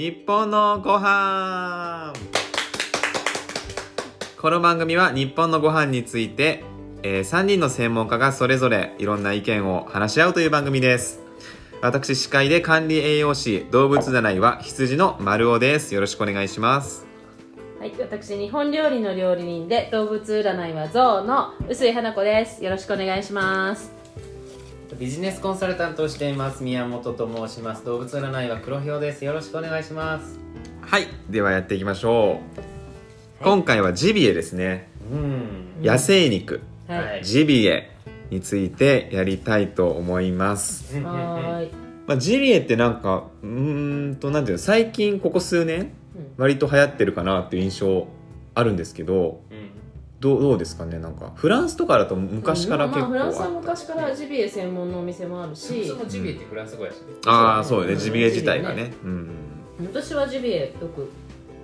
日本のご飯この番組は日本のご飯について、えー3人の専門家がそれぞれいろんな意見を話し合うという番組です私司会で管理栄養士動物占いは羊の丸尾ですよろしくお願いしますはい、私日本料理の料理人で動物占いはゾウの臼井花子です。よろしくお願いします。ビジネスコンサルタントをしています宮本と申します。動物占いは黒ひょうです。よろしくお願いします。はい。ではやっていきましょう、今回はジビエですね。うん。野生肉、はい。はいジビエについてやりたいと思います。はーい。まあ、ジビエってなんかうーんとなんていうの最近ここ数年うん。割と流行ってるかなっていう印象あるんですけどうんどうどうですかね？なんかフランスとかだと昔から結構まあ、フランスは昔からジビエ専門のお店もあるし。そもジビエってフランス語やしね。ああそうよね。うんジビエ自体がね。うん私はジビエよく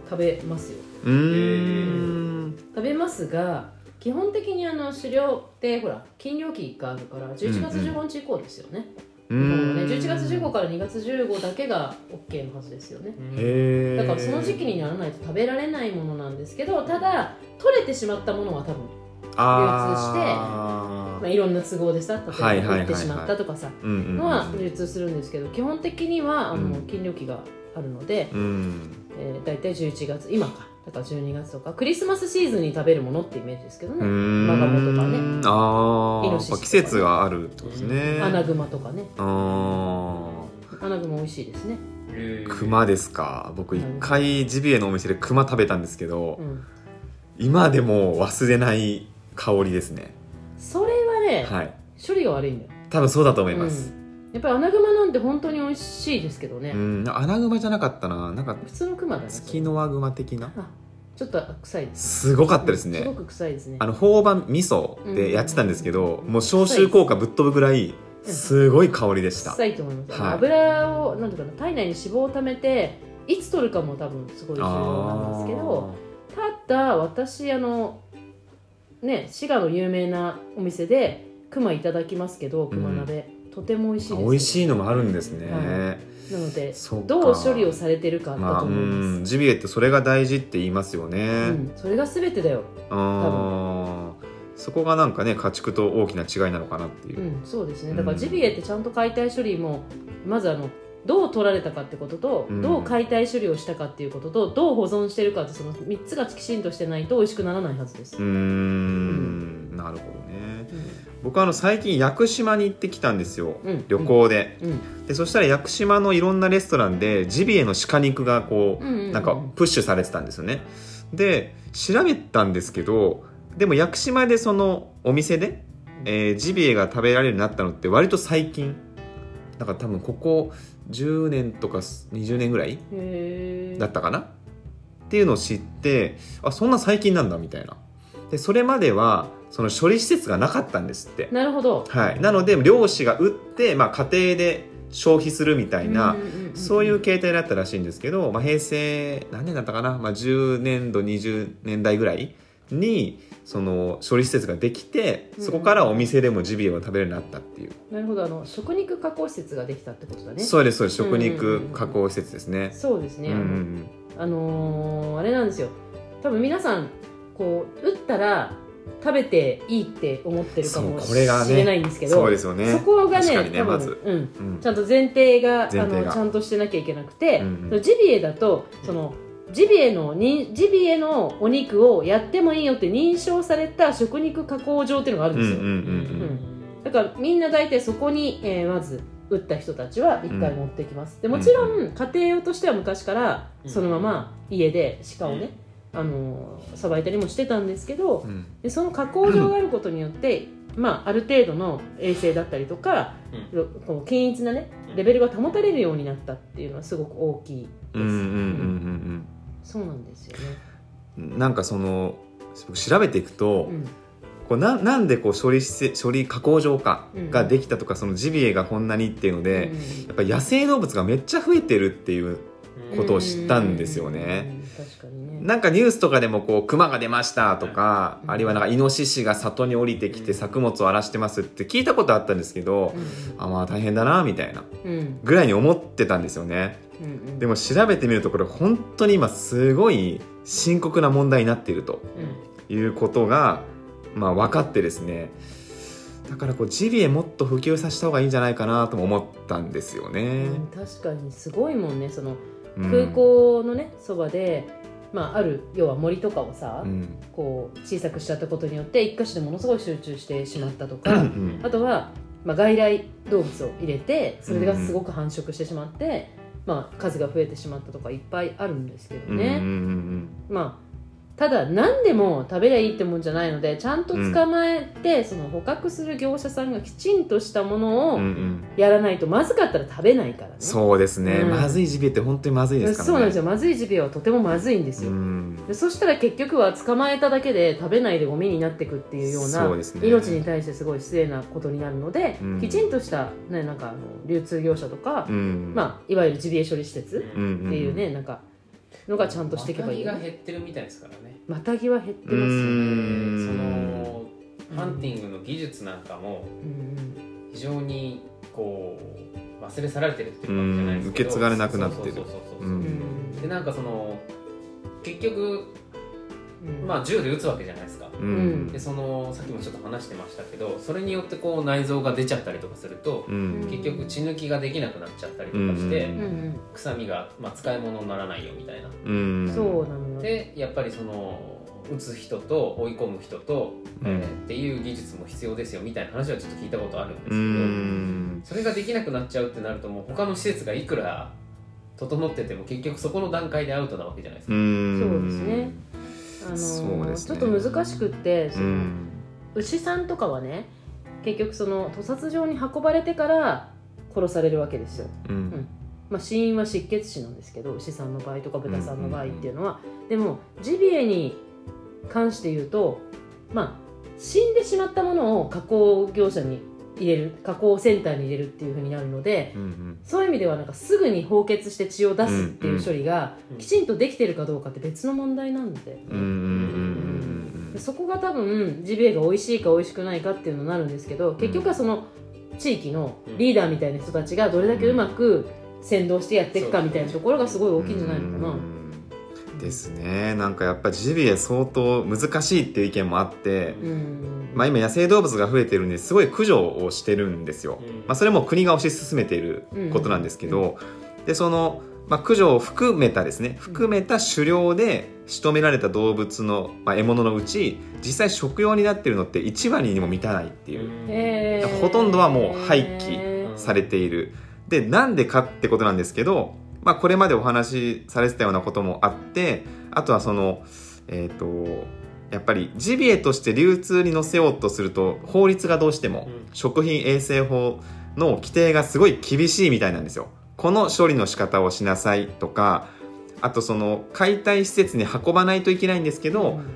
食べますよ。うーん。食べますが基本的にあの狩猟ってほら禁漁期があるから11月15日以降ですよね、う日本はねーん。11月15から2月15だけが OK のはずですよね。だからその時期にならないと食べられないものなんですけどただ取れてしまったものは多分、あまあ、いろんな都合でさ例えば売ってしまったとかさのは流通するんですけど基本的にはあの、うん。禁漁期があるので、うん。えー、大体11月今かだから12月とかクリスマスシーズンに食べるものってイメージですけどね、マガモとかね。ああね。季節があるってことですね。アナグマとかね。あアナグマ美味しいですね、ー熊ですか。僕一回ジビエのお店で熊食べたんですけど、うん、今でも忘れない香りですね。それはね、はい。処理が悪いんだよ。多分そうだと思います。うん、やっぱりアナグマなんて本当に美味しいですけどね、うん、アナグマじゃなかったな。なんか普通のクマだねツキノワグマ的な？あちょっと臭いですすごかったですね。すごく臭いですね。あの朴葉味噌でやってたんですけど、もう消臭効果ぶっ飛ぶぐらいす。ごい香りでした、臭いと思います、はい。油をなんていうかな体内に脂肪を溜めていつ取るかも多分すごい重要なんですけどただ私あのね滋賀の有名なお店で熊いただきますけど熊鍋、とても美味しいですあー美味しいのもあるんですね、はなのでどう処理をされてるかだまあ、うと思います、ん。ジビエってそれが大事って言いますようね、ん。それが全てだよ、あー。そこがなんかね家畜と大きな違いなのかなっていう。う、ん、そうですね。だからうんジビエってちゃんと解体処理もまずあのどう取られたかってことと、うん。どう解体処理をしたかっていうこととどう保存してるかってその3つがきちんとしてないと美味しくならないはずです、うーん。なるほどね僕はあの最近屋久島に行ってきたんですよ、うん旅行で,、うん。でそしたら屋久島のいろんなレストランでジビエの鹿肉がこう、うんうんうんなんかプッシュされてたんですよね。で調べたんですけどでも屋久島でそのお店で、えージビエが食べられるようになったのって割と最近。だから多分ここ10年とか20年ぐらいだったかな？っていうのを知ってあそんな最近なんだみたいな。でそれまではその処理施設がなかったんですって。なるほど。はい。なので漁師が売って、まあ、家庭で消費するみたいな、うんうんうんそういう形態だったらしいんですけど、まあ、平成何年だったかな、まあ、10年度20年代ぐらいにその処理施設ができてそこからお店でもジビエを食べるようになったっていう、なるほど。あの食肉加工施設ができたってことだね。そうですそうです。食うんうん肉うん。加工施設ですね、そうですね、うんうんあのーあれなんですよ。多分皆さんこう打ったら食べていいって思ってるかもしれないんですけどそうですよね。そこがねね多分まず。うん、うん。ちゃんと前提が前提が。あのちゃんとしてなきゃいけなくて、うんうん。そのジビエだとそのジビエのにジビエのお肉をやってもいいよって認証された食肉加工場っていうのがあるんですよ、だからみんな大体そこに、えーまず打った人たちは一回持ってきます、でもちろん家庭用としては昔からそのまま家で鹿をね、あのさばいたりもしてたんですけど、うん。でその加工場があることによって、まあ、ある程度の衛生だったりとか、ろこう均一なねレベルが保たれるようになったっていうのはすごく大きいです、うんうんうんそうなんですよね、うんうんなんかその僕調べていくと、うん。こうななんでこう処理施設処理加工場かうん。ができたとか、そのジビエがこんなにっていうので、うんやっぱり野生動物がめっちゃ増えてるっていうことを知ったんですよね。なんかニュースとかでもこう熊が出ましたとか、うん。あるいはなんかイノシシが里に降りてきて作物を荒らしてますって聞いたことあったんですけど、あまあ大変だなみたいなぐらいに思ってたんですよね。でも調べてみるとこれ本当に今すごい深刻な問題になっているとうん。いうことが、まあ、分かってですね。だからこうジビエもっと普及させた方がいいんじゃないかなとも思ったんですよね、うん確かにすごいもんね。そのうん空港のねそばで、まあ、ある要は森とかをさ、うん。こう小さくしちゃったことによって一箇所でものすごい集中してしまったとうか、ん。あとは、まあ、外来動物を入れてそれがすごく繁殖してしまって、まあ、数が増えてしまったとかいっぱいあるんですけどうんうんね、うん。まあただ何でも食べりゃいいってもんじゃないのでちゃんと捕まえて、その捕獲する業者さんがきちんとしたものうんうをん。やらないとまずかったら食べないからね、そうですね、うん。まずいジビエって本当にまずいですからね。そうなんですよ。まずいジビエはとてもまずいんですよ、うん。でそしたら結局は捕まえただけで食べないでゴミになっていくっていうような命に対してすごい失礼なことになるので、うん。きちんとした、ね、なんかあの流通業者とか、うん。まあ、いわゆるジビエ処理施設うんうんっていうね、なんかのがちゃんとしていけばいいよね。マタギが減ってるみたいですからね。またぎは減ってますようね。んそのハンティングの技術なんかもうん非常にこう忘れ去られてるっていうわけじゃないですけど。うん受け継がれなくなってるでなんかその結局うんまあ銃で撃つわけじゃないですか。うん。うんでそのさっきもちょっと話してましたけどそれによってこう内臓が出ちゃったりとかするとうん。結局血抜きができなくなっちゃったりとかして、うん。うん臭みが、まあ、使い物にならないよみたいな。うん。そうなのよ。でやっぱりその打つ人と追い込む人と、うん。えーっていう技術も必要ですよみたいな話はちょっと聞いたことあるんですけうど、ん。それができなくなっちゃうってなるともう他の施設がいくら整ってても結局そこの段階でアウトなわけじゃないですか、うん。そうですねあのそうですね。ちょっと難しくってその、うん。牛さんとかはね結局その屠殺場に運ばれてから殺されるわけですよ、うん。まあ、死因は失血死なんですけど牛さんの場合とか豚さんの場合っていうのは、でもジビエに関して言うとまあ死んでしまったものを加工業者に入れる加工センターに入れるっていうふうになるのでうんそういう意味ではなんかすぐに放血して血を出すっていう処理がうんきちんとできてるかどうかって別の問題なんで。そこが多分ジビエが美味しいか美味しくないかっていうのになるんですけど結局はその地域のリーダーみたいな人たちがどれだけうまく先導してやっていくかみたいなところがすごい大きいんじゃないのかな。うんですね。なんかやっぱジビエ相当難しいっていう意見もあって、うん。まあ、今野生動物が増えてるんですごい駆除をしてるんですよ、うん。まあ、それも国が推し進めていることなんですけど、でその、まあ、駆除を含めたですね含めた狩猟で仕留められた動物の、まあ、獲物のうち実際食用になってるのって1割にも満たないっていう、ほとんどはもう廃棄うんされている。でなんでかってことなんですけど、まあ、これまでお話しされてたようなこともあってあとはそのえっ、とやっぱりジビエとして流通に載せようとすると法律がどうしてもうん食品衛生法の規定がすごい厳しいみたいなんですよ。この処理の仕方をしなさいとかあとその解体施設に運ばないといけないんですけど、うん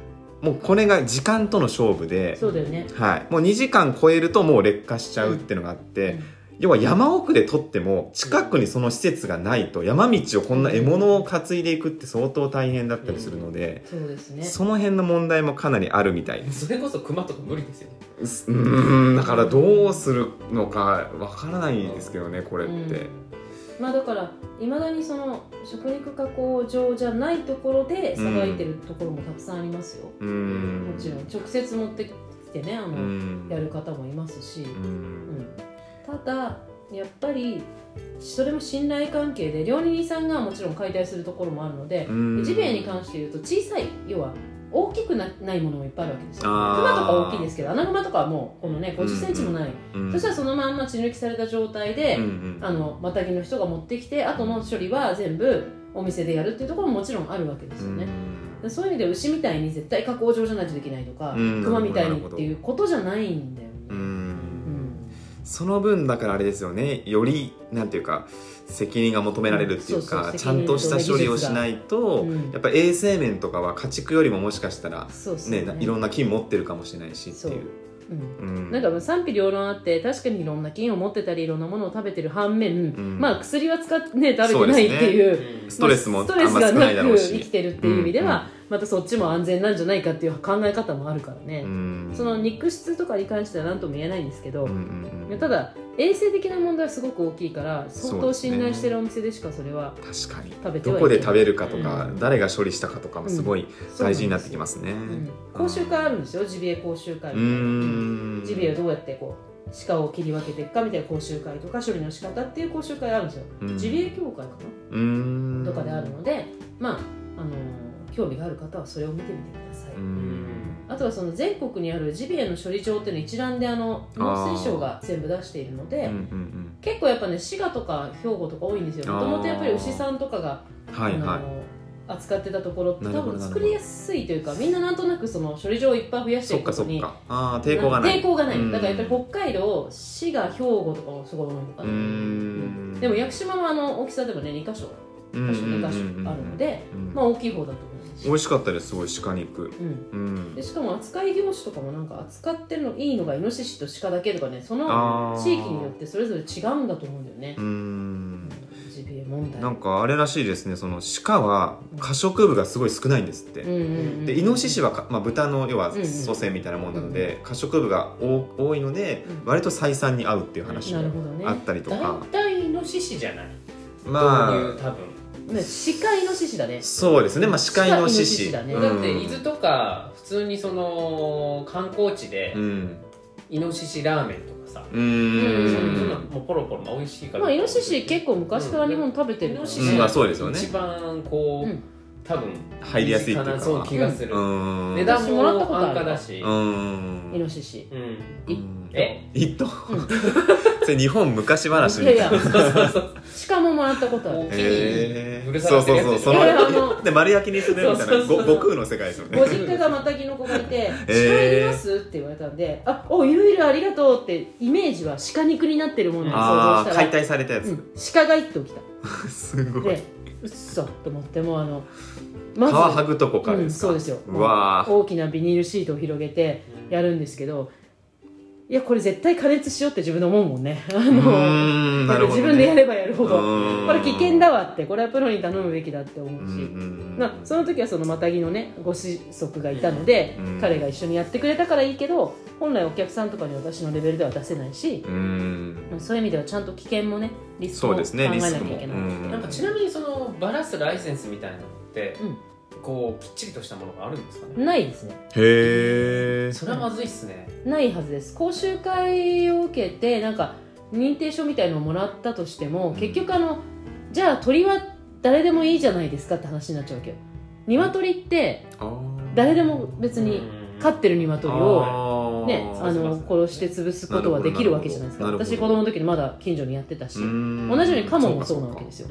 もうこれが時間との勝負で、そうだよね。はい、もう2時間超えるともう劣化しちゃうっていうのがあって、うん要は山奥で撮っても近くにその施設がないと山道をこんな獲物を担いでいくって相当大変だったりするので、そうですね。その辺の問題もかなりあるみたい。ですそれこそ熊とか無理ですよね。うーん。だからどうするのかわからないですけどねこれって、うん。まあだからいまだにその食肉加工場じゃないところでさばいてるところもたくさんありますよ。うーん。もちろん。直接持ってきてねあの、うん。やる方もいますし、ううんんただやっぱりそれも信頼関係で料理人さんがもちろん解体するところもあるので、うん。ジビエに関して言うと小さい要は大きくなないものもいっぱいあるわけですよ。あー。熊とか大きいですけどアナグマとかはもうこのね5 0ンチもない、うん。そしたらそのまんま血抜きされた状態で、うんうん。あのマタギの人が持ってきて後の処理は全部お店でやるっていうところももちろんあるわけですよね、でそういう意味で牛みたいに絶対加工場じゃないとできないとか、うん。熊みたいにっていうことじゃないんだよその分だからあれですよね。よりなんていうか責任が求められるっていうかちゃんとした処理をしないと、うんやっぱ衛生面とかは家畜よりももしかしたらねないろんな菌持ってるかもしれないしっていう。なんかまあ賛否両論あって確かにいろんな菌を持ってたりいろんなものを食べてる反面、ん。まあ薬は使ってね食べてないっていう。うんストレスもまあストレスがあんま少ないだろうし。生きてるっていう意味では、またそっちも安全なんじゃないかっていう考え方もあるからね、うん。その肉質とかに関しては何とも言えないんですけど、ただ衛生的な問題はすごく大きいから相当信頼してるお店でしかそれは確かに。食どこで食べるかとか、うん。誰が処理したかとかもすごい大事になってきますね、うん講習会あるんですよ。ジビエ講習会うみたいな、ん。ジビエをどうやってこう鹿を切り分けていくかみたいな講習会とか処理の仕方っていう講習会あるんですよ、うん。ジビエ協会かうん。なとかであるのでまああの興味がある方はそれを見てみてください、うん。あとはその全国にあるジビエの処理場っていうのを一覧であの農水省が全部出しているので、うんうん結構やっぱね滋賀とか兵庫とか多いんですよ。もともとやっぱり牛さんとかが、うんはいはあの扱ってたところって多分作りやすいというかみんななんとなくその処理場をいっぱい増やいしていくことに抵抗がない。抵抗がない、うん。だからやっぱり北海道滋賀兵庫とかもすごい多いのかうな、ん。でも屋久島はあの大きさでもね2箇所うん箇所2箇所あるので、うん。まあ大きい方だと美味しかったですすごい鹿肉。うん。うん。でしかも扱い業種とかもなんか扱ってるのいいのがイノシシと鹿だけとかねその地域によってそれぞれ違うんだと思うんだよね。う、ん。ジビエ問題。なんかあれらしいですねその鹿は可食部がすごい少ないんですって、うんうんうんでイノシシはか、まあ、豚の要はうんうん祖先みたいなもんなので、可食部が多多いので、うん。割と採算に合うっていう話がなるほどね。あったりとか、大体イノシシじゃない？ま導入多分ね鹿イノシシだね。あそうですね、まあ、鹿イノシシ鹿イノシシだね。うん。だって伊豆とか普通にその観光地でうん。イノシシラーメンとかさ、うそういうのんもうポロポロ、まあ、美味しいから。まあイノシシ結構昔から日本食べてる。からねイノシシうん。まあそうですよね。一番こう、うん。多分入りやすいっていうか。そう気がする、うん。値段私もらったもことある安価だし、うん。イノシシ。うん。いえ？一頭それ日本昔話いやいやみたいな鹿ももらったことある。へー。うるさそうそうそう。そので丸焼きにするみたいな。そうそうそう。ご悟空の世界ですよね。ご実家がマタギの子がいて「鹿ーいります?」って言われたんで「あおいるいるありがとう」ってイメージは鹿肉になってるものを想像したら、体されたやつ、うん、鹿が一頭来た。すごい。でうっそと思ってもうあの皮まず剥ぐとこからうん、ですか、そうですよ。うわー。大きなビニールシートを広げてやるんですけどいやこれ絶対加熱しようって自分で思うもんね。あのね、自分でやればやるほど。うん。これ危険だわってこれはプロに頼むべきだって思うし、うんうんうんなその時はそのマタギのねご子息がいたので、うん。彼が一緒にやってくれたからいいけど本来お客さんとかに私のレベルでは出せないし、うん。そういう意味ではちゃんと危険もねリスクもそうですね考えなきゃいけない、うん。なんかちなみにそのバラすライセンスみたいなのって、うんこうきっちりとしたものがあるんですかね。ないですね。へえそれはまずいっすね。ないはずです。講習会を受けてなんか認定証みたいのをもらったとしても、ん。結局あのじゃあ鳥は誰でもいいじゃないですかって話になっちゃうわけよ。鶏って誰でも別に飼ってる鶏をね、あの殺して潰すことはできるわけじゃないですか。私子供の時にまだ近所にやってたし同同じようにカモもそうなわけですよ。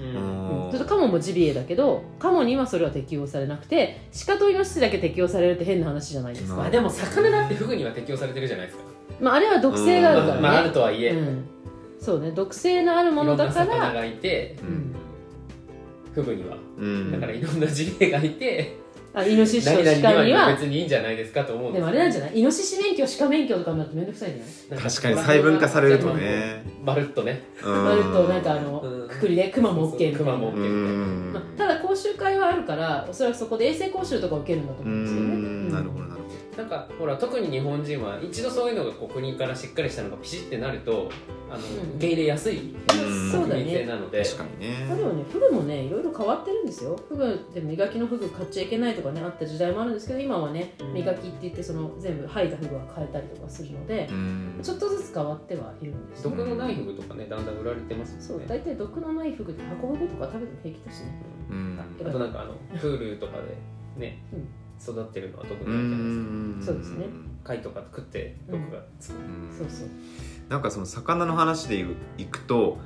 カモもジビエだけどカモにはそれは適用されなくて鹿とイノシシだけ適用されるって変な話じゃないですか、まあでも魚だってフグには適用されてるじゃないですか。まあ、あれは毒性があるからね、まああるとはいえ、うん、そうね毒性のあるもいろんなのだから魚がいてうん。フグには。うん。だからいろんなジビエがいてあイノシシと何々にには別にいいんじゃないですかと思うんでもあれなんじゃない？イノシシ免許鹿免許とかになるとめんどくさいじゃない？ない確かに細分化されるとね。まるっとね。なるとなんかあの、うんくくりでクマも OK みたいな。クマも OK うみたいん。まあ、ただ講習会はあるからおそらくそこで衛生講習とか受けるんだとう思うんですよね、ん。なるほどなんかほら特に日本人は一度そういうのがこう国からしっかりしたのがピシッてなるとあの、うん。受け入れやすいうん。そうだ国民性ねなので。ど確かにまあでねもねフグもねいろいろ変わってるんですよ。フグで磨きのフグ買っちゃいけないとかねあった時代もあるんですけど今はねうん。磨きって言ってその全部剥いだフグは変えたりとかするのでう、ん。ちょっとずつ変わってはいるんですよ。毒のないフグとかねだんだん売られてますそうよね大体毒のないフグって箱フグとか食べても平気だしね。うん。あとなんかあのプールとかでね、うん育ってるのは毒うないじゃないですか。ん。そうですね。貝とか食って毒がつく、うん。そうそう。なんかその魚の話でいくと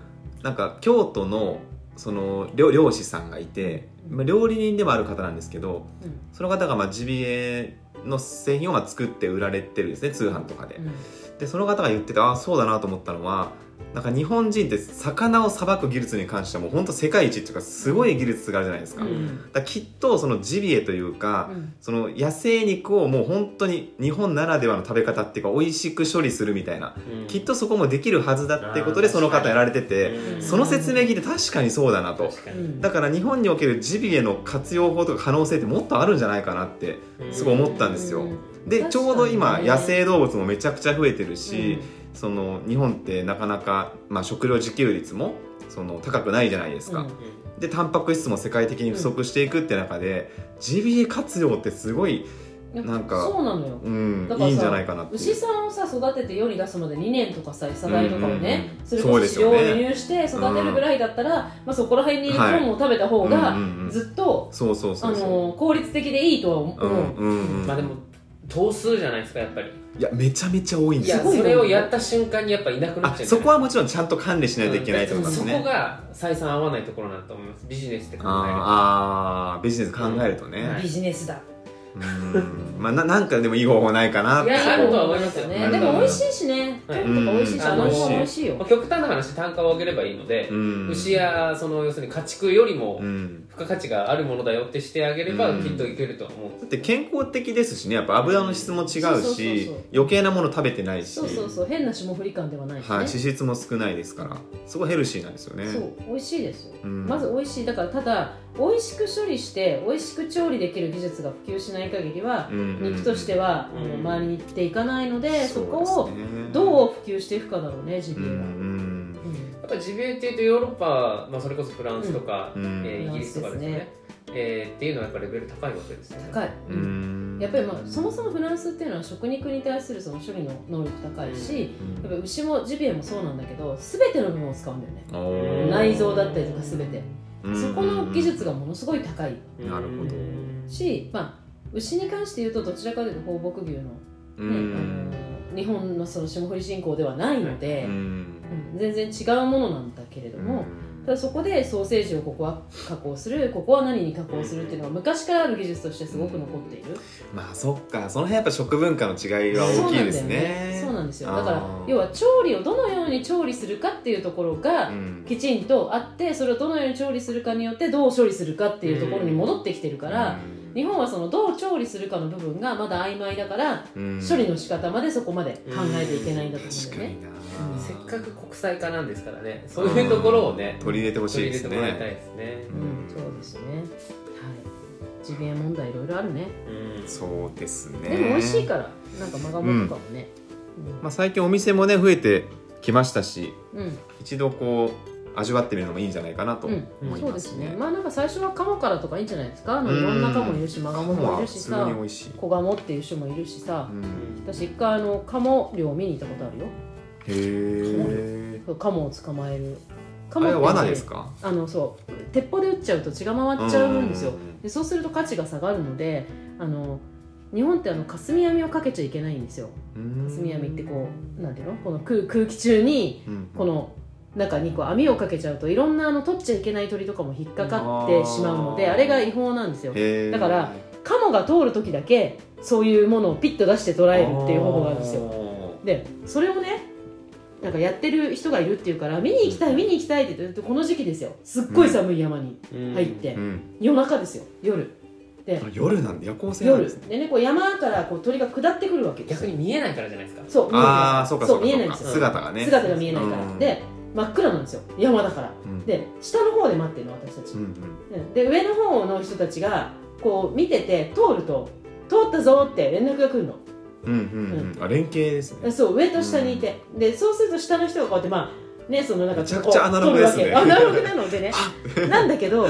なんか京都のその漁漁師さんがいて、うん。まあ、料理人でもある方なんですけどうん。その方がまあジビエの製品をまあ作って売られてるんですね通販とかで。うん。でその方が言っててああそうだなと思ったのはなんか日本人って魚をさばく技術に関してはもう本当世界一っていうかすごい技術があるじゃないですか,、うん。だからきっとそのジビエというか、うん。その野生肉をもう本当に日本ならではの食べ方っていうか美味しく処理するみたいな、うん。きっとそこもできるはずだっていうことでその方やられてて、うん。その説明聞いて確かにそうだなと。だから日本におけるジビエの活用法とか可能性ってもっとあるんじゃないかなってすごい思ったんですよ。うんでちょうど今野生動物もめちゃくちゃ増えてるし、その日本ってなかなか、まあ、食料自給率もその高くないじゃないですか、うんでタンパク質も世界的に不足していくって中で、ジビエ活用ってすごい、なんかそうなのよ。うんだからさいいんじゃないかな牛さんをさ育てて世に出すまで2年とかさ餌代とかをね、うんそれそうこそを輸入して育てるぐらいだったら、まあ、そこら辺に本を食べた方がうんうんうん。ずっと、効率的でいいとは思う、うんうんうん。まあでも頭数じゃないですかやっぱり。いやめちゃめちゃ多いんいですよ。やそれをやった瞬間にやっぱいなくなっちゃう。あそこはもちろんちゃんと管理しないといけないってことですそね、こが採算合わないところなんだと思います。ビジネスって考えると。あーあービジネス考えるとね、はい。ビジネスだうん。まあななんかでもいい方法ないかなって。いやあるとは思いますよね、でも美味しいしね。はいトンとか美味しいし、うん。あの方も美味しい。よまあ極端な話単価を上げればいいので、うん。牛やその要するに家畜よりもうん。付加価値があるものだよってしてあげればうん。きっといけると思う、だって健康的ですしね。やっぱ油の質も違うそうそうそうしそう。余計なもの食べてないし。そうそうそう。変な霜降り感ではないしね、はい、脂質も少ないですから。すごいヘルシーなんですよね。そう美味しいですよ、うん。まず美味しい。だからただ美味しく処理して美味しく調理できる技術が普及しない限りは、うんうん肉としては、あのうん周りに行っていかないので、そこをどう普及していくかだろうねジビエは、うんうん。うん。やっぱりジビエっていうとヨーロッパ、まあ、それこそフランスとか、うん。えーイギリスとかですね。えーっていうのはやっぱりレベル高いわけですよね。高い、ううん。んやっぱり、まあ、そもそもフランスっていうのは食肉に対するその処理の能力高いし、やっぱり牛もジビエもそうなんだけど全ての部分を使うんだよね。内臓だったりとか全て、うんそこの技術がものすごい高い。なるほど。し、まあ、牛に関して言うとどちらかというと放牧牛の,、ねうん。あの日本のその霜降り人口ではないので、全然違うものなんだけれども、ただそこでソーセージをここは加工するここは何に加工するっていうのは昔からある技術としてすごく残っている、まあそっか。その辺やっぱ食文化の違いは大きいですね。そうなんですよ。だから要は調理をどのように調理するかっていうところがうん。きちんとあってそれをどのように調理するかによってどう処理するかっていうところに戻ってきてるから、日本はそのどう調理するかの部分がまだ曖昧だから、うん。処理の仕方までそこまで考えていけないんだと思うんだよね。うん。せっかく国際化なんですからね。そういうところをね取り入れてほしいです取り入れてもらいたいねですね。うん、そうですね。はい。ジビエ問題いろいろあるね。うん。そうですね。でも美味しいから、なんかマガモとかもね。まあ、最近お店もね増えてきましたしうん、一度こう味わってみるのもいいんじゃないかなとうん、思いそうますね。ですね。まあなんか最初はカモからとかいいんじゃないですか。あのうんいろんなカモいるし、マガモもいるしさガモっていう種もいるしさ。う。ん、私一回あのカモ漁見に行ったことあるよ。へえそうカモを捕まえる。カあれはっ罠ですか？あのそう。鉄砲で撃っちゃうと血が回っちゃうんですよ。うんでそうすると価値が下がるのであの日本ってあの霞網をかけちゃいけないんですよ。うん。霞網ってこうなんていうの？この空空気中にうんこの中にこう網をかけちゃうといろんなあの取っちゃいけない鳥とかも引っかかってしまうのであれが違法なんですよ。だからカモが通る時だけそういうものをピッと出して捉えるっていう方法があるんですよ。でそれをねなんかやってる人がいるっていうから見に行きたい見に行きたいって言ってこの時期ですよ。すっごい寒い山にうん。入って、うん。夜中ですよ。夜。で。あ夜なんで夜行性なん夜ですね。でねこう山からこう鳥が下ってくるわけ逆に見えないからじゃないですか。そう見えないああそうかそうか。見えないんですよ。姿がね。姿が見えないから、うん。で真っ暗なんですよ。山だから。うん。で下の方で待ってるの私たち、うんうん。うん。で上の方の人たちがこう見てて通ると通ったぞって連絡が来るの。うんうんうん。あ連携ですね。そう上と下にいて、でそうすると下の人がこうやってまあねそのなんかめちゃくちゃアナログですね。アナログなの。でね。なんだけど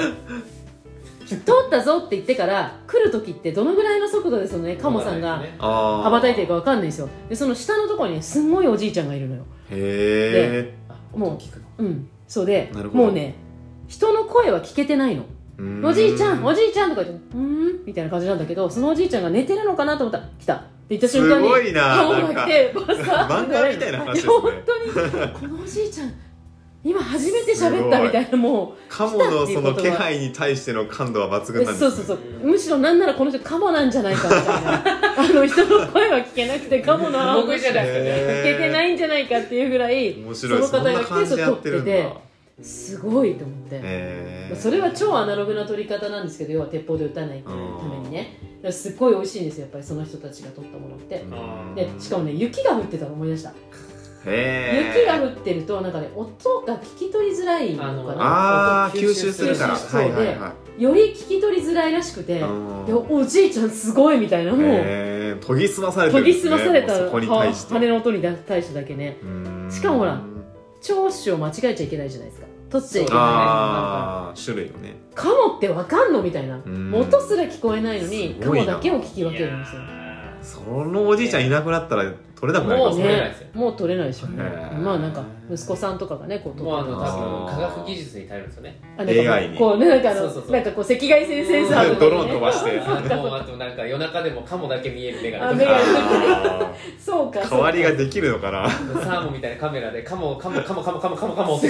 通ったぞって言ってから来る時ってどのぐらいの速度でそのねカモさんが羽ばたいてるかわかんないんですよ。でその下のところにねすんごいおじいちゃんがいるのよ。へえあもううん。そうでもうね人の声は聞けてないの。おじいちゃんおじいちゃんとか言ってうーんみたいな感じなんだけどそのおじいちゃんが寝てるのかなと思ったら来た。って言った瞬間にすごいなカモが来てバサッ漫画みたいな話ですね。本当にこのおじいちゃん今初めて喋ったみたいなもカモのその気配に対しての感度は抜う群なんですね。そうそうそう。むしろなんならこの人カモなんじゃないかみたいなあの人の声は聞けなくてカモの僕じゃない聞けてないんじゃないかっていうぐらいその方がそんな感じでやってるんだ撮っててすごいと思って、へー。それは超アナログな撮り方なんですけど要は鉄砲で撃たないためにね。すっごい美味しいんですよやっぱりその人たちが撮ったものって。うん。でしかもね雪が降ってたの思い出した。雪が降ってるとなんかね音が聞き取りづらいのかな。ああ吸収収するから。そうはいはいはより聞き取りづらいらしくておじいちゃんすごいみたいなもう研ぎ澄まされて研ぎ澄まされた羽の音に対してだけね。うん。しかもほら聴取を間違えちゃいけないじゃないですか。取っちゃいけない。種類をね。カモってわかんのみたいな。ん。音すら聞こえないのにカモだけを聞き分けるんですよ。そのおじいちゃんいなくなったら取れなくなりもうますね。取れないですよねもう取れないでしょ。うねまあなんか息子さんとかがねこう取もうあの多分科学技術に頼るんですよね。あなんかもう AI にこうねなんかあのそうそうそう。なんかこう赤外線センサーとかね。ドローン飛ばして。あもうあとなんか夜中でもカモだけ見えるメガあネ。とかそうか。ー代わりができるのかな。サーモンみたいなカメラでカモカモカモカモカモカモカモって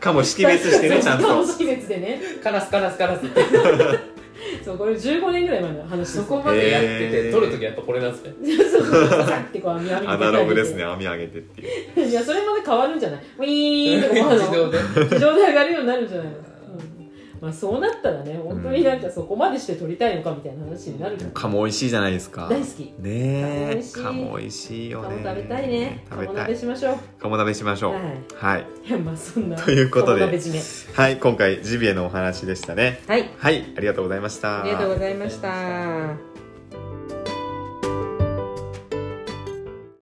かも識別してねちゃんと。カモ識別でね。カラスカラスカラスってそうこれ15年ぐらい前の話ですそこまでやってへてー撮るときはやっぱこれなんですね。そうそうさってこう網網アナログですね網上げてっていう。いやそれまで変わるんじゃない。ウィーンとかもあるの。自動で。上がるようになるんじゃないの、うんまあ、そうなったらね本当になんかそこまでして撮りたいのかみたいな話になるから。でも鴨美味しいじゃないですか。大好き。ねえ。鴨美味しい。鴨美味しいよね。鴨食べたいね。鴨食べたい。鍋しましょう。鴨鍋しましょう。はい。はい。まあそんな。ということで。はい今回ジビエのお話でしたね。はい。はいありがとうございました。ありがとうございました